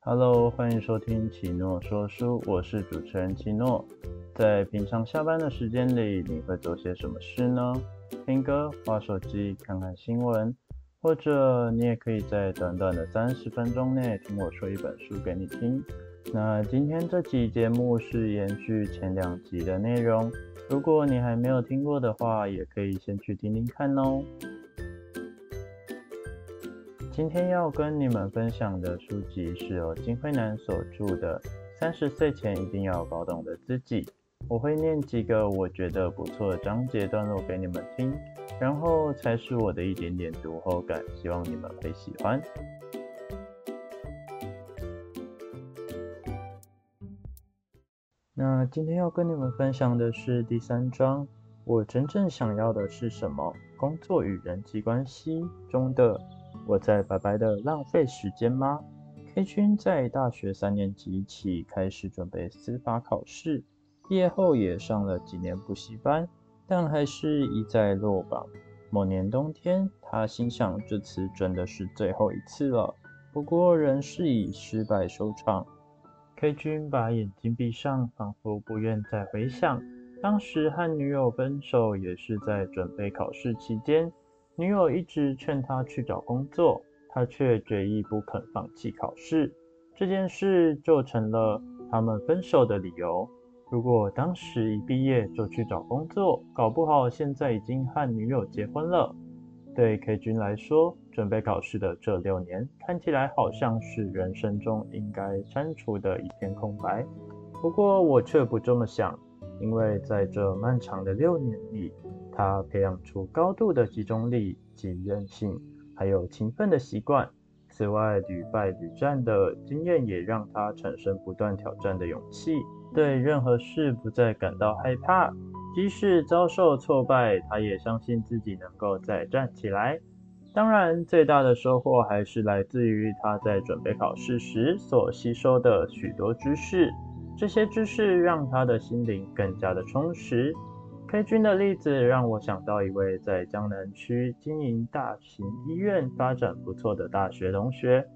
Hello，欢迎收听奇诺说书，我是主持人奇诺。在平常下班的时间里，你会做些什么事呢？听歌、玩手机、看看新闻，或者你也可以在短短的三十分钟内听我说一本书给你听。那今天这期节目是延续前两集的内容，如果你还没有听过的话，也可以先去听听看哦。今天要跟你们分享的书籍是由金辉南所著的《三十岁前一定要搞懂的自己》。我会念几个我觉得不错的章节段落给你们听，然后才是我的一点点读后感，希望你们会喜欢。那今天要跟你们分享的是第三章，我真正想要的是什么？工作与人际关系中的。我在白白的浪费时间吗？K 君在大学三年级起开始准备司法考试，毕业后也上了几年补习班，但还是一再落榜。某年冬天，他心想这次真的是最后一次了，不过仍是以失败收场。K 君把眼睛闭上，仿佛不愿再回想当时和女友分手，也是在准备考试期间。女友一直劝他去找工作，他却决意不肯放弃考试。这件事就成了他们分手的理由。如果当时一毕业就去找工作，搞不好现在已经和女友结婚了。对 K 君来说，准备考试的这六年看起来好像是人生中应该删除的一片空白。不过我却不这么想，因为在这漫长的六年里。他培养出高度的集中力及韧性，还有勤奋的习惯。此外，屡败屡战的经验也让他产生不断挑战的勇气，对任何事不再感到害怕。即使遭受挫败，他也相信自己能够再站起来。当然，最大的收获还是来自于他在准备考试时所吸收的许多知识。这些知识让他的心灵更加的充实。K 君的例子让我想到一位在江南区经营大型医院、发展不错的大学同学。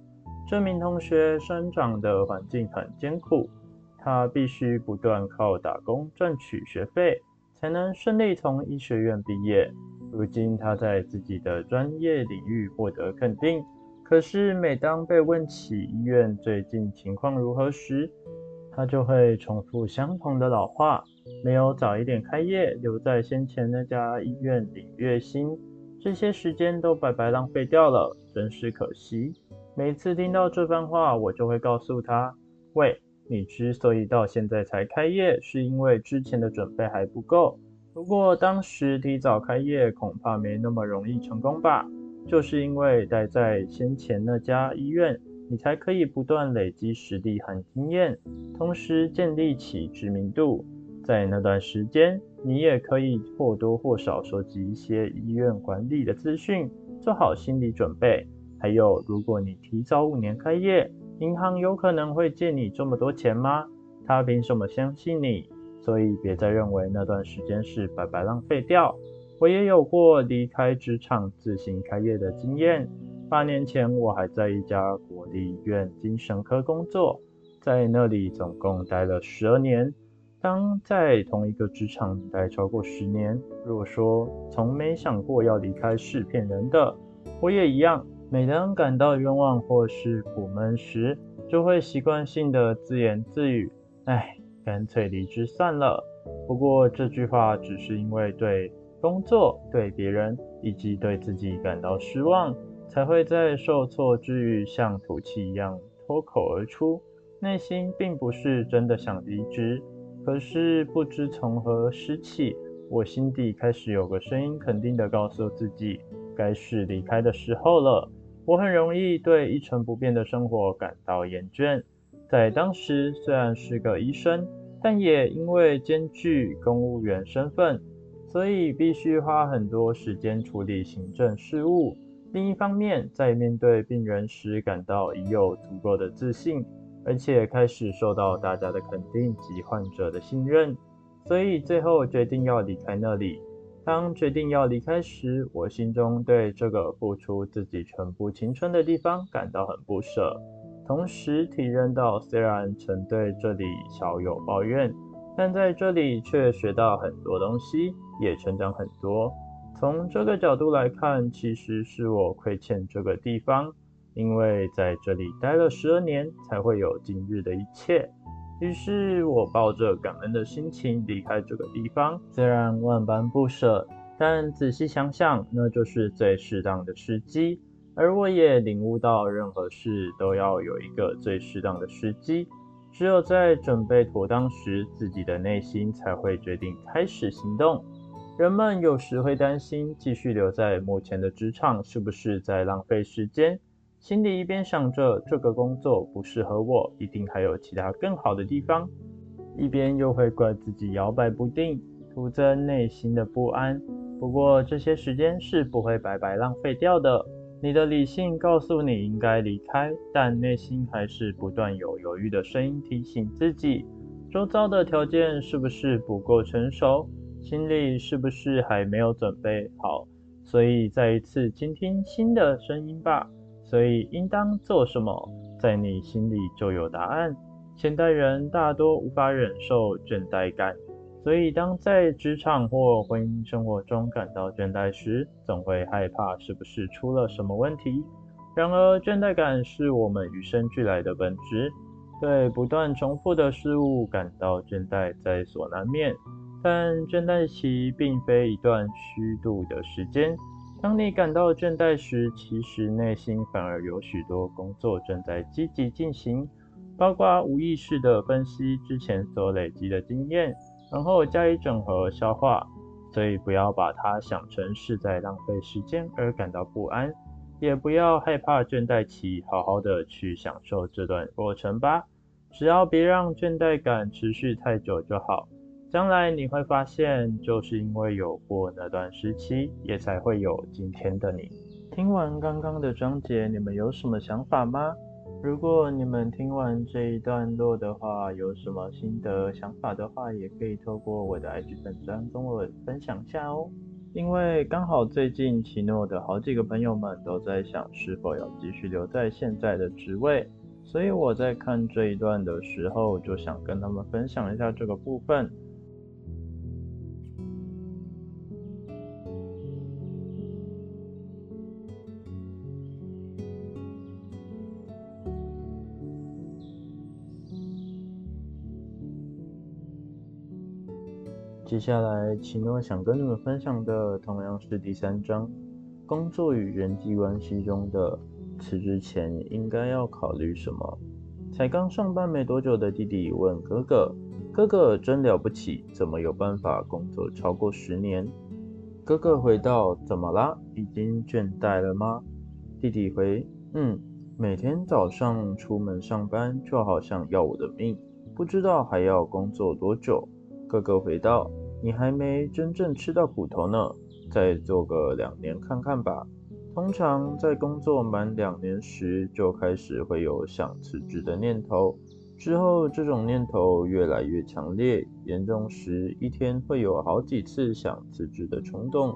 这名同学生长的环境很艰苦，他必须不断靠打工赚取学费，才能顺利从医学院毕业。如今他在自己的专业领域获得肯定，可是每当被问起医院最近情况如何时，他就会重复相同的老话。没有早一点开业，留在先前那家医院领月薪，这些时间都白白浪费掉了，真是可惜。每次听到这番话，我就会告诉他：喂，你之所以到现在才开业，是因为之前的准备还不够。不过当时提早开业，恐怕没那么容易成功吧？就是因为待在先前那家医院，你才可以不断累积实力和经验，同时建立起知名度。在那段时间，你也可以或多或少收集一些医院管理的资讯，做好心理准备。还有，如果你提早五年开业，银行有可能会借你这么多钱吗？他凭什么相信你？所以别再认为那段时间是白白浪费掉。我也有过离开职场自行开业的经验。八年前，我还在一家国立医院精神科工作，在那里总共待了十二年。当在同一个职场待超过十年，如果说从没想过要离开是骗人的，我也一样。每当感到冤枉或是苦闷时，就会习惯性的自言自语：“哎，干脆离职算了。”不过这句话只是因为对工作、对别人以及对自己感到失望，才会在受挫之余像吐气一样脱口而出，内心并不是真的想离职。可是不知从何时起，我心底开始有个声音，肯定地告诉自己，该是离开的时候了。我很容易对一成不变的生活感到厌倦。在当时，虽然是个医生，但也因为兼具公务员身份，所以必须花很多时间处理行政事务。另一方面，在面对病人时，感到已有足够的自信。而且开始受到大家的肯定及患者的信任，所以最后决定要离开那里。当决定要离开时，我心中对这个付出自己全部青春的地方感到很不舍，同时体认到虽然曾对这里小有抱怨，但在这里却学到很多东西，也成长很多。从这个角度来看，其实是我亏欠这个地方，因为在这里待了十二年，才会有今日的一切。于是我抱着感恩的心情离开这个地方，虽然万般不舍，但仔细想想，那就是最适当的时机。而我也领悟到，任何事都要有一个最适当的时机，只有在准备妥当时，自己的内心才会决定开始行动。人们有时会担心，继续留在目前的职场是不是在浪费时间？心里一边想着这个工作不适合我，一定还有其他更好的地方，一边又会怪自己摇摆不定，徒增内心的不安。不过这些时间是不会白白浪费掉的。你的理性告诉你应该离开，但内心还是不断有犹豫的声音提醒自己：周遭的条件是不是不够成熟？心里是不是还没有准备好？所以再一次倾听新的声音吧。所以，应当做什么，在你心里就有答案。现代人大多无法忍受倦怠感，所以当在职场或婚姻生活中感到倦怠时，总会害怕是不是出了什么问题。然而，倦怠感是我们与生俱来的本质，对不断重复的事物感到倦怠在所难免。但倦怠期并非一段虚度的时间。当你感到倦怠时，其实内心反而有许多工作正在积极进行，包括无意识的分析之前所累积的经验，然后加以整合消化。所以不要把它想成是在浪费时间而感到不安，也不要害怕倦怠期，好好的去享受这段过程吧。只要别让倦怠感持续太久就好。将来你会发现，就是因为有过那段时期，也才会有今天的你。听完刚刚的章节，你们有什么想法吗？如果你们听完这一段落的话，有什么心得想法的话，也可以透过我的 IG 粉专跟我分享下哦。因为刚好最近奇诺的好几个朋友们都在想是否要继续留在现在的职位，所以我在看这一段的时候，就想跟他们分享一下这个部分。接下来，奇诺想跟你们分享的同样是第三章，工作与人际关系中的辞职前应该要考虑什么。才刚上班没多久的弟弟问哥哥：“哥哥真了不起，怎么有办法工作超过十年？”哥哥回道：“怎么啦？已经倦怠了吗？”弟弟回：“嗯，每天早上出门上班就好像要我的命，不知道还要工作多久。”哥哥回道。你还没真正吃到苦头呢，再做个两年看看吧。通常在工作满两年时，就开始会有想辞职的念头，之后这种念头越来越强烈，严重时一天会有好几次想辞职的冲动。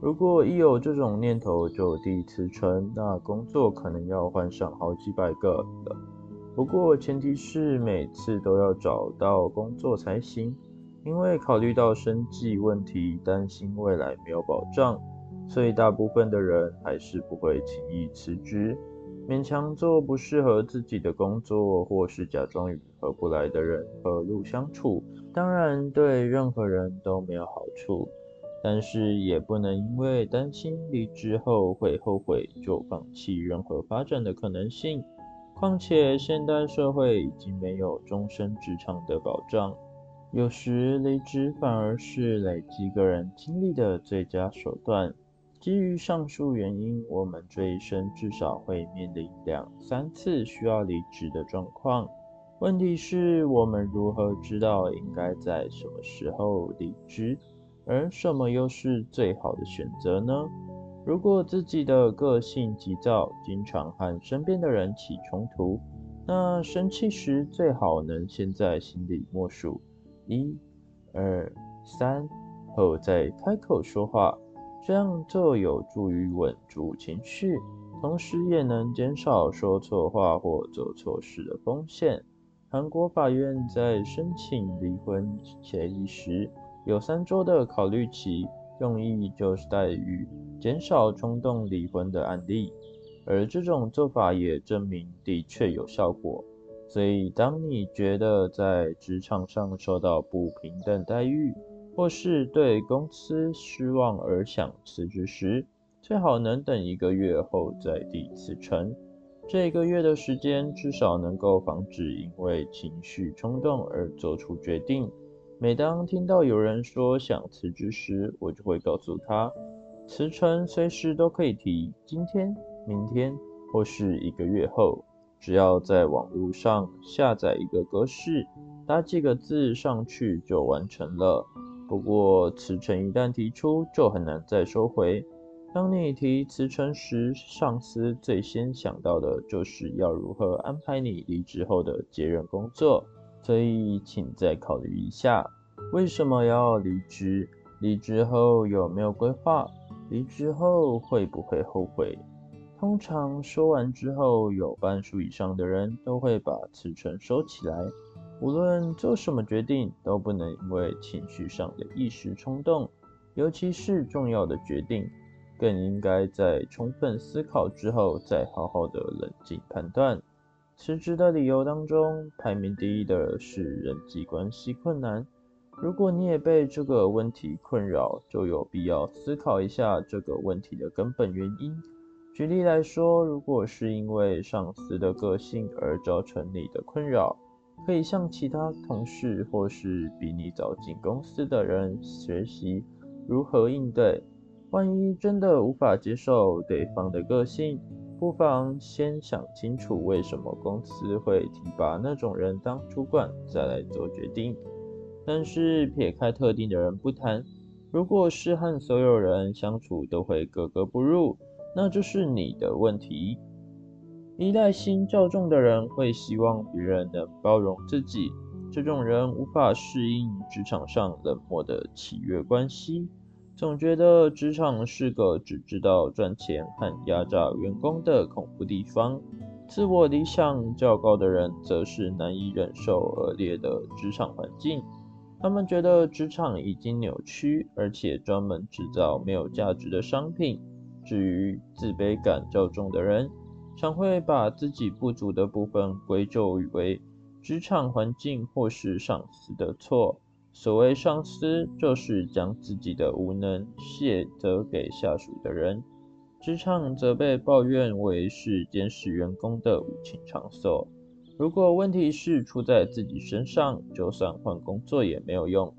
如果一有这种念头就地辞呈，那工作可能要换上好几百个了。不过前提是每次都要找到工作才行。因为考虑到生计问题，担心未来没有保障，所以大部分的人还是不会轻易辞职，勉强做不适合自己的工作，或是假装与合不来的人和路相处。当然，对任何人都没有好处，但是也不能因为担心离职后会后悔，就放弃任何发展的可能性。况且，现代社会已经没有终身职场的保障。有时离职反而是累积个人经历的最佳手段。基于上述原因，我们这一生至少会面临两三次需要离职的状况。问题是我们如何知道应该在什么时候离职，而什么又是最好的选择呢？如果自己的个性急躁，经常和身边的人起冲突，那生气时最好能先在心里默数。一、二、三后再开口说话，这样就有助于稳住情绪。同时也能减少说错话或做错事的风险。韩国法院在申请离婚协议时，有三周的考虑期，用意就是在于减少冲动离婚的案例。而这种做法也证明的确有效果。所以，当你觉得在职场上受到不平等待遇，或是对公司失望而想辞职时，最好能等一个月后再递辞呈。这一个月的时间，至少能够防止因为情绪冲动而做出决定。每当听到有人说想辞职时，我就会告诉他，辞呈随时都可以提，今天、明天或是一个月后，只要在网络上下载一个格式，打几个字上去就完成了。不过，辞呈一旦提出，就很难再收回。当你提辞呈时，上司最先想到的就是要如何安排你离职后的接任工作。所以，请再考虑一下，为什么要离职？离职后有没有规划？离职后会不会后悔？通常说完之后，有半数以上的人都会把辞呈收起来。无论做什么决定，都不能因为情绪上的一时冲动，尤其是重要的决定，更应该在充分思考之后再好好的冷静判断。辞职的理由当中，排名第一的是人际关系困难。如果你也被这个问题困扰，就有必要思考一下这个问题的根本原因。举例来说，如果是因为上司的个性而造成你的困扰，可以向其他同事或是比你早进公司的人学习如何应对。万一真的无法接受对方的个性，不妨先想清楚为什么公司会提拔那种人当主管，再来做决定。但是撇开特定的人不谈，如果是和所有人相处都会格格不入，那就是你的问题。依赖心较重的人会希望别人能包容自己，这种人无法适应职场上冷漠的契约关系，总觉得职场是个只知道赚钱和压榨员工的恐怖地方。自我理想较高的人则是难以忍受恶劣的职场环境，他们觉得职场已经扭曲，而且专门制造没有价值的商品。至于自卑感较重的人，常会把自己不足的部分归咎为职场环境或是上司的错。所谓上司，就是将自己的无能卸责给下属的人。职场则被抱怨为是监视员工的无情场所。如果问题是出在自己身上，就算换工作也没有用，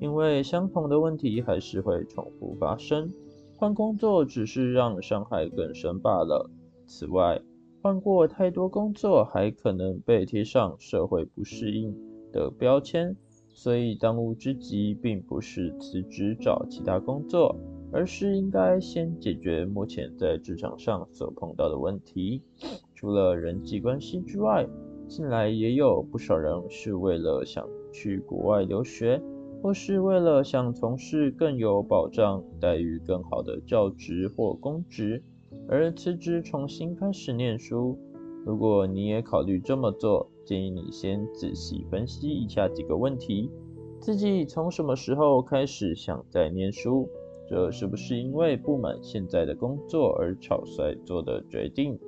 因为相同的问题还是会重复发生。换工作只是让伤害更深罢了。此外，换过太多工作，还可能被贴上社会不适应的标签。所以，当务之急并不是辞职找其他工作，而是应该先解决目前在职场上所碰到的问题。除了人际关系之外，近来也有不少人是为了想去国外留学，或是为了想从事更有保障、待遇更好的教职或公职。而辞职重新开始念书，如果你也考虑这么做，建议你先仔细分析以下几个问题：自己从什么时候开始想再念书？这是不是因为不满现在的工作而草率做的决定，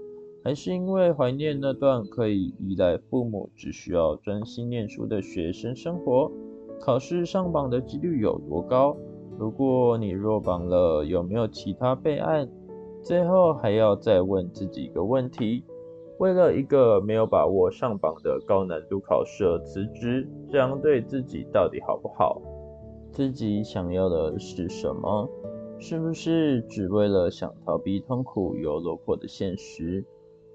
还是因为怀念那段可以依赖父母、只需要专心念书的学生生活？考试上榜的几率有多高？如果你落榜了，有没有其他备案？最后还要再问自己一个问题：为了一个没有把握上榜的高难度考试而辞职，这样对自己到底好不好？自己想要的是什么？是不是只为了想逃避痛苦又落魄的现实？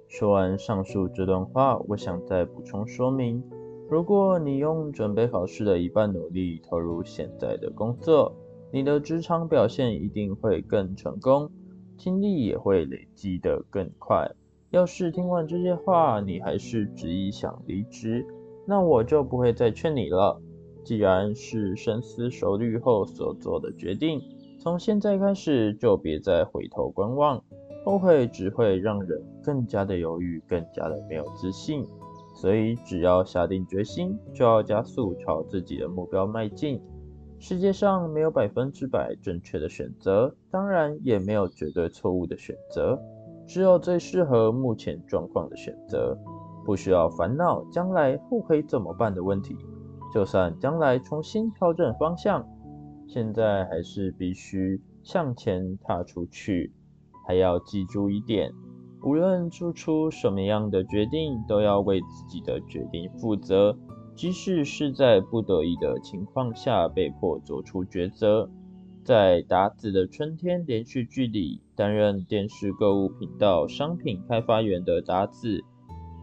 说完上述这段话，我想再补充说明：如果你用准备考试的一半努力投入现在的工作，你的职场表现一定会更成功。精力也会累积得更快。要是听完这些话，你还是执意想离职，那我就不会再劝你了。既然是深思熟虑后所做的决定，从现在开始就别再回头观望。后悔只会让人更加的犹豫，更加的没有自信。所以，只要下定决心，就要加速朝自己的目标迈进。世界上没有百分之百正确的选择，当然也没有绝对错误的选择，只有最适合目前状况的选择。不需要烦恼将来后悔怎么办的问题。就算将来重新调整方向，现在还是必须向前踏出去。还要记住一点。无论做出什么样的决定，都要为自己的决定负责，即使是在不得已的情况下被迫做出抉择。在达子的春天连续剧里，担任电视购物频道商品开发员的达子，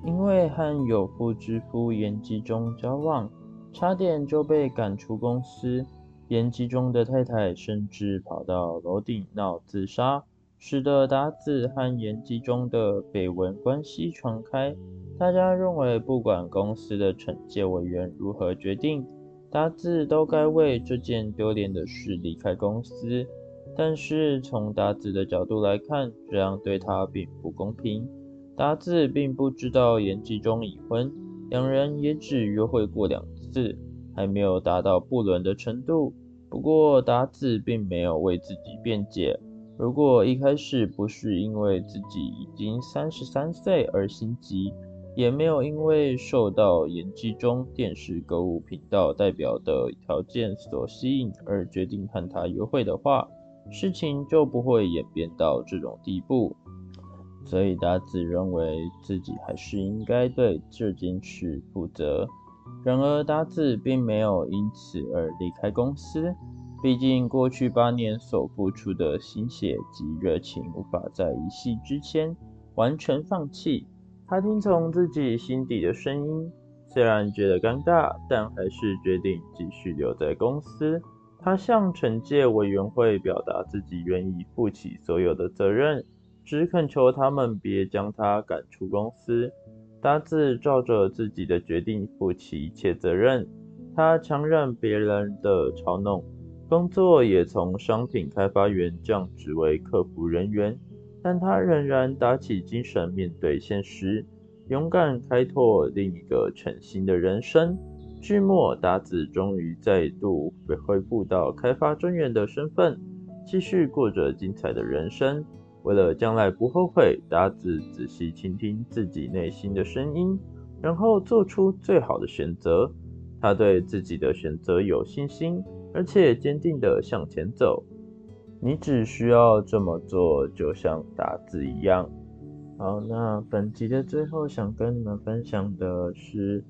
因为和有夫之夫严吉中交往，差点就被赶出公司。严吉中的太太甚至跑到楼顶闹自杀。使得达子和严吉中的绯闻关系传开，大家认为不管公司的惩戒委员如何决定，达子都该为这件丢脸的事离开公司。但是从达子的角度来看，这样对他并不公平。达子并不知道严吉中已婚，两人也只约会过两次，还没有达到不伦的程度。不过达子并没有为自己辩解。如果一开始不是因为自己已经三十三岁而心急，也没有因为受到演技中电视购物频道代表的条件所吸引而决定和他约会的话，事情就不会演变到这种地步。所以达子认为自己还是应该对这件事负责。然而达子并没有因此而离开公司。毕竟，过去八年所付出的心血及热情，无法在一夕之间完全放弃。他听从自己心底的声音，虽然觉得尴尬，但还是决定继续留在公司。他向惩戒委员会表达自己愿意负起所有的责任，只恳求他们别将他赶出公司。达子照着自己的决定负起一切责任。他强忍别人的嘲弄。工作也从商品开发员降职为客服人员，但他仍然打起精神面对现实，勇敢开拓另一个全新的人生。剧末，达子终于再度恢复到开发专员的身份，继续过着精彩的人生。为了将来不后悔，达子仔细倾听自己内心的声音，然后做出最好的选择。他对自己的选择有信心。而且坚定地向前走，你只需要这么做，就像打字一样。好，那本集的最后想跟你们分享的是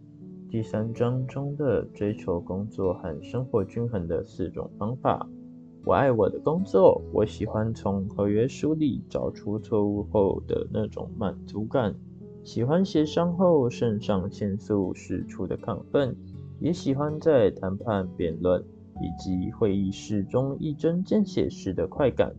第三章中的追求工作和生活均衡的四种方法。我爱我的工作，我喜欢从合约书里找出错误后的那种满足感，喜欢协商后肾上腺素释出的亢奋，也喜欢在谈判辩论。以及会议室中一针见血时的快感。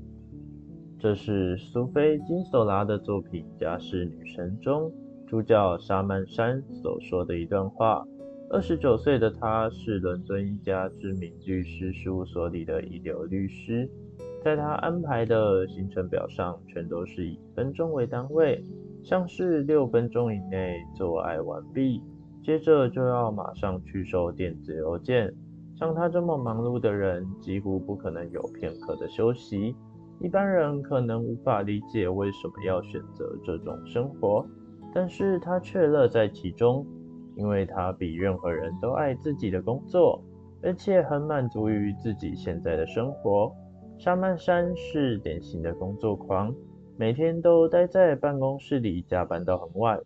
这是苏菲·金索拉的作品《家事女神》中主角沙曼珊所说的一段话。二十九岁的她是伦敦一家知名律师事务所里的一流律师，在她安排的行程表上，全都是以分钟为单位，像是六分钟以内做爱完毕，接着就要马上去收电子邮件。像他这么忙碌的人，几乎不可能有片刻的休息。一般人可能无法理解为什么要选择这种生活，但是他却乐在其中，因为他比任何人都爱自己的工作，而且很满足于自己现在的生活。沙曼山是典型的工作狂，每天都待在办公室里加班到很晚。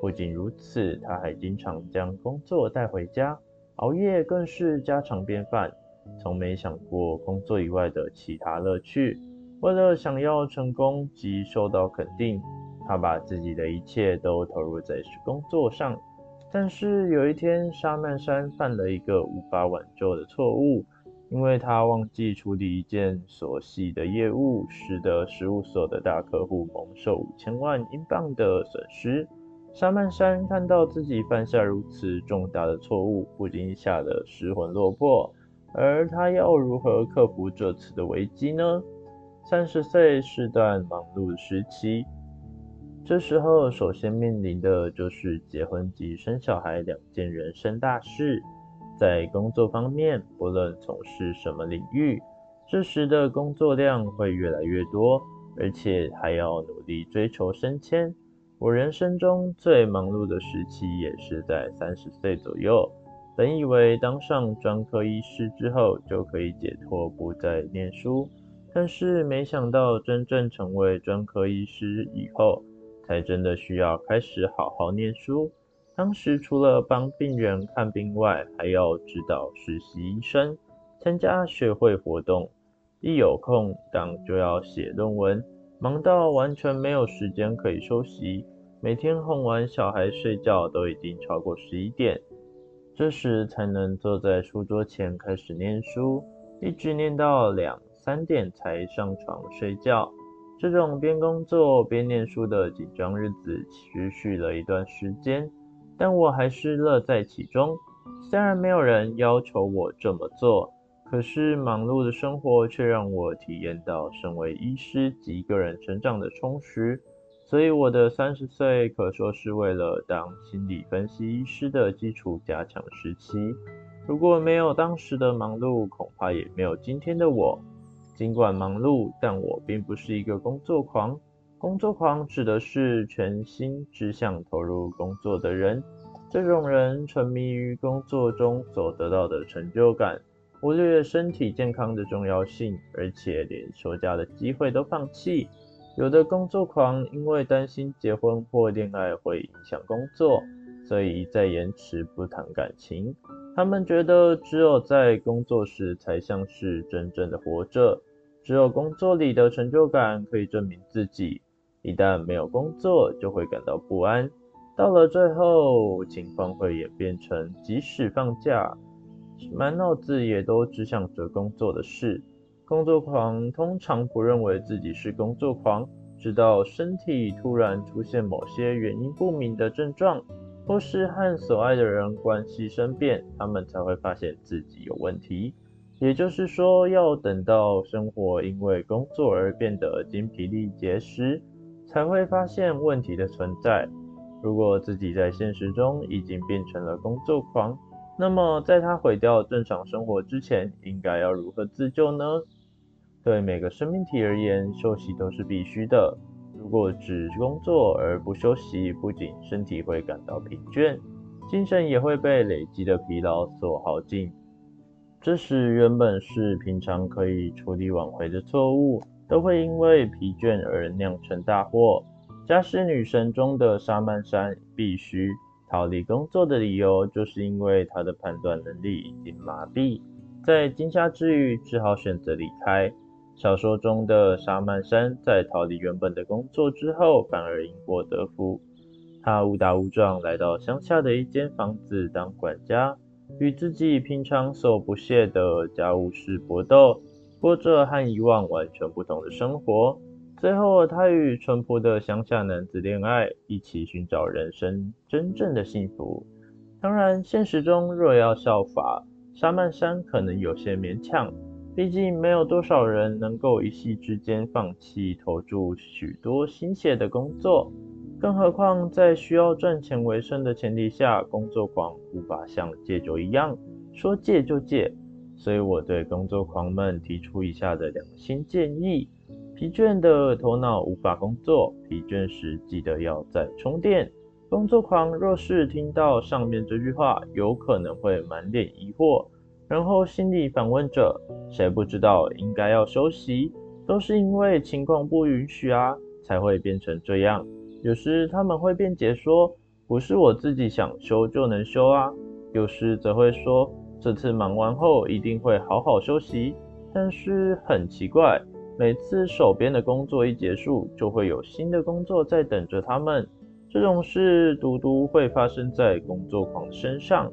不仅如此，他还经常将工作带回家。熬夜更是家常便饭，从没想过工作以外的其他乐趣。为了想要成功及受到肯定，他把自己的一切都投入在工作上。但是有一天，沙曼山犯了一个无法挽救的错误，因为他忘记处理一件琐细的业务，使得事务所的大客户蒙受五千万英镑的损失。沙曼山看到自己犯下如此重大的错误，不禁吓得失魂落魄。而他要如何克服这次的危机呢？三十岁是段忙碌的时期，这时候首先面临的就是结婚及生小孩两件人生大事。在工作方面，不论从事什么领域，这时的工作量会越来越多，而且还要努力追求升迁。我人生中最忙碌的时期也是在三十岁左右。本以为当上专科医师之后就可以解脱，不再念书，但是没想到真正成为专科医师以后，才真的需要开始好好念书。当时除了帮病人看病外，还要指导实习医生，参加学会活动，一有空档就要写论文，忙到完全没有时间可以休息。每天哄完小孩睡觉都已经超过十一点，这时才能坐在书桌前开始念书，一直念到两三点才上床睡觉。这种边工作边念书的紧张日子持续了一段时间。但我还是乐在其中，虽然没有人要求我这么做，可是忙碌的生活却让我体验到身为医师及个人成长的充实。所以我的三十岁可说是为了当心理分析医师的基础加强时期。如果没有当时的忙碌，恐怕也没有今天的我。尽管忙碌，但我并不是一个工作狂。工作狂指的是全心只想投入工作的人。这种人沉迷于工作中所得到的成就感，忽略身体健康的重要性，而且连休假的机会都放弃。有的工作狂因为担心结婚或恋爱会影响工作，所以一再延迟不谈感情。他们觉得只有在工作时才像是真正的活着，只有工作里的成就感可以证明自己。一旦没有工作，就会感到不安。到了最后，情况会演变成即使放假，满脑子也都只想着工作的事。工作狂通常不认为自己是工作狂，直到身体突然出现某些原因不明的症状，或是和所爱的人关系生变，他们才会发现自己有问题。也就是说，要等到生活因为工作而变得精疲力竭时，才会发现问题的存在。如果自己在现实中已经变成了工作狂，那么在他毁掉正常生活之前，应该要如何自救呢？对每个生命体而言，休息都是必须的。如果只工作而不休息，不仅身体会感到疲倦，精神也会被累积的疲劳所耗尽。这时，原本是平常可以处理挽回的错误。都会因为疲倦而酿成大祸。家事女神中的沙曼珊必须逃离工作的理由，就是因为他的判断能力已经麻痹，在惊吓之余，只好选择离开。小说中的沙曼珊在逃离原本的工作之后，反而因祸得福。她误打误撞来到乡下的一间房子当管家，与自己平常所不屑的家务事搏斗。过着和以往完全不同的生活。最后，他与淳朴的乡下男子恋爱，一起寻找人生真正的幸福。当然，现实中若要效法沙曼山，可能有些勉强。毕竟，没有多少人能够一夕之间放弃投注许多心血的工作。更何况，在需要赚钱为生的前提下，工作狂无法像戒酒一样说戒就戒。所以我对工作狂们提出以下的两新建议：疲倦的头脑无法工作，疲倦时记得要再充电。工作狂若是听到上面这句话，有可能会满脸疑惑，然后心里反问着：谁不知道应该要休息？都是因为情况不允许啊，才会变成这样。有时他们会辩解说：不是我自己想休就能休啊。有时则会说。这次忙完后一定会好好休息，但是很奇怪，每次手边的工作一结束，就会有新的工作在等着他们。这种事独独会发生在工作狂身上。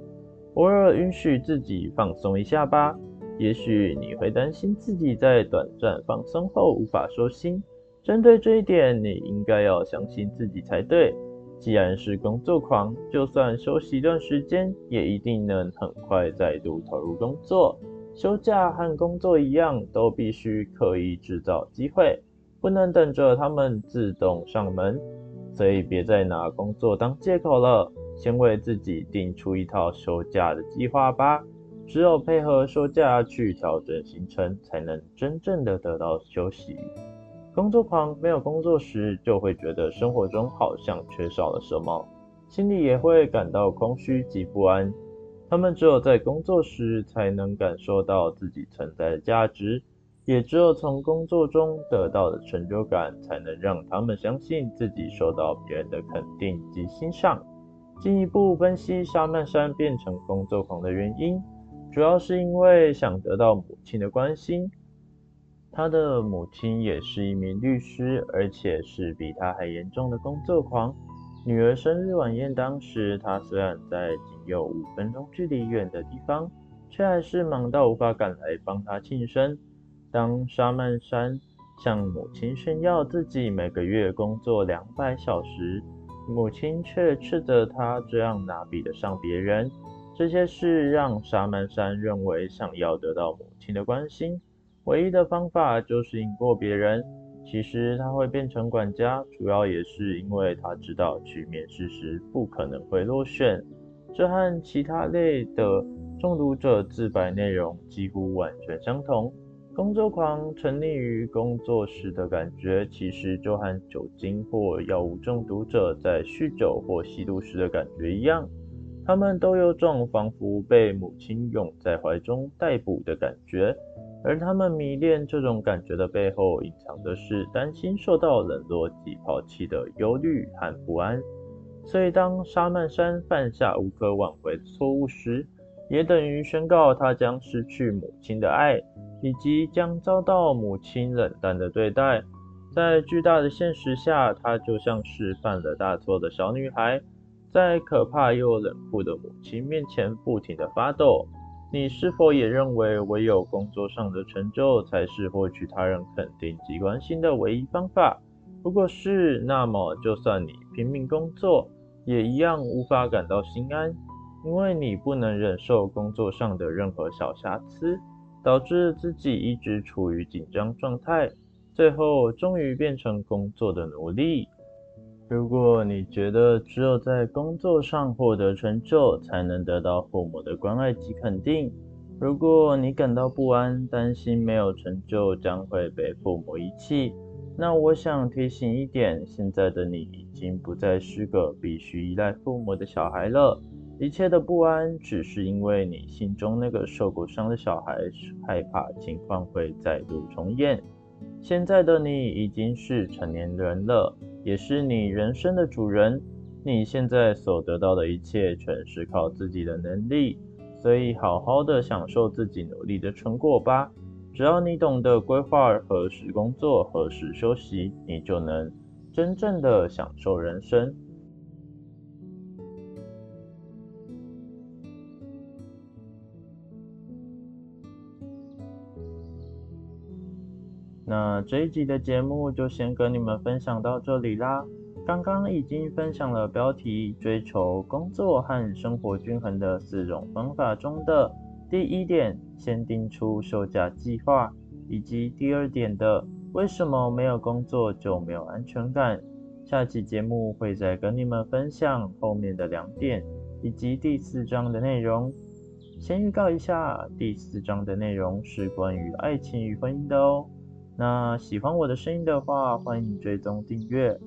偶尔允许自己放松一下吧。也许你会担心自己在短暂放松后无法收心，针对这一点，你应该要相信自己才对。既然是工作狂，就算休息一段时间，也一定能很快再度投入工作。休假和工作一样，都必须刻意制造机会，不能等着他们自动上门。所以别再拿工作当借口了，先为自己定出一套休假的计划吧。只有配合休假去调整行程，才能真正的得到休息。工作狂没有工作时，就会觉得生活中好像缺少了什么，心里也会感到空虚及不安。他们只有在工作时，才能感受到自己存在的价值。也只有从工作中得到的成就感，才能让他们相信自己受到别人的肯定及欣赏。进一步分析沙曼山变成工作狂的原因，主要是因为想得到母亲的关心。他的母亲也是一名律师，而且是比他还严重的工作狂。女儿生日晚宴当时，他虽然在仅有五分钟距离远的地方，却还是忙到无法赶来帮她庆生。当沙曼山向母亲炫耀自己每个月工作两百小时，母亲却斥责他这样哪比得上别人。这些事让沙曼山认为，想要得到母亲的关心，唯一的方法就是赢过别人。其实他会变成管家，主要也是因为他知道去面试时不可能会落选。这和其他类的中毒者自白内容几乎完全相同。工作狂沉溺于工作时的感觉，其实就和酒精或药物中毒者在酗酒或吸毒时的感觉一样。他们都有种仿佛被母亲拥在怀中逮捕的感觉，而他们迷恋这种感觉的背后，隐藏的是担心受到冷落及抛弃的忧虑和不安。所以，当沙曼山犯下无可挽回的错误时，也等于宣告他将失去母亲的爱，以及将遭到母亲冷淡的对待。在巨大的现实下，她就像是犯了大错的小女孩，在可怕又冷酷的母亲面前不停地发抖。你是否也认为，唯有工作上的成就才是获取他人肯定及关心的唯一方法？如果是，那么就算你拼命工作，也一样无法感到心安。因为你不能忍受工作上的任何小瑕疵，导致自己一直处于紧张状态，最后终于变成工作的奴隶。如果你觉得只有在工作上获得成就，才能得到父母的关爱及肯定；如果你感到不安，担心没有成就将会被父母遗弃，那我想提醒一点：现在的你已经不再是个必须依赖父母的小孩了。一切的不安，只是因为你心中那个受过伤的小孩害怕情况会再度重演。现在的你已经是成年人了，也是你人生的主人。你现在所得到的一切，全是靠自己的能力，所以好好的享受自己努力的成果吧。只要你懂得规划何时工作，何时休息，你就能真正的享受人生。那这一集的节目就先跟你们分享到这里啦。刚刚已经分享了标题追求工作和生活均衡的四种方法中的第一点，先定出休假计划，以及第二点的为什么没有工作就没有安全感。下期节目会再跟你们分享后面的两点以及第四章的内容。先预告一下，第四章的内容是关于爱情与婚姻的哦。那喜欢我的声音的话，欢迎追踪订阅。